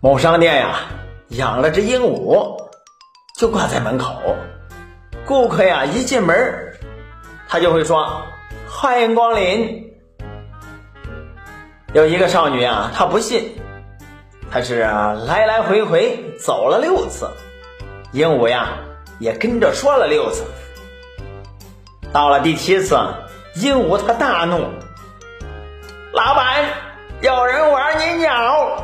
某商店呀，养了只鹦鹉，就挂在门口。顾客呀一进门，他就会说：“欢迎光临。”有一个少女啊，她不信，她是来来回回走了六次，鹦鹉呀也跟着说了六次。到了第七次，鹦鹉它大怒：“老板，有人玩你鸟。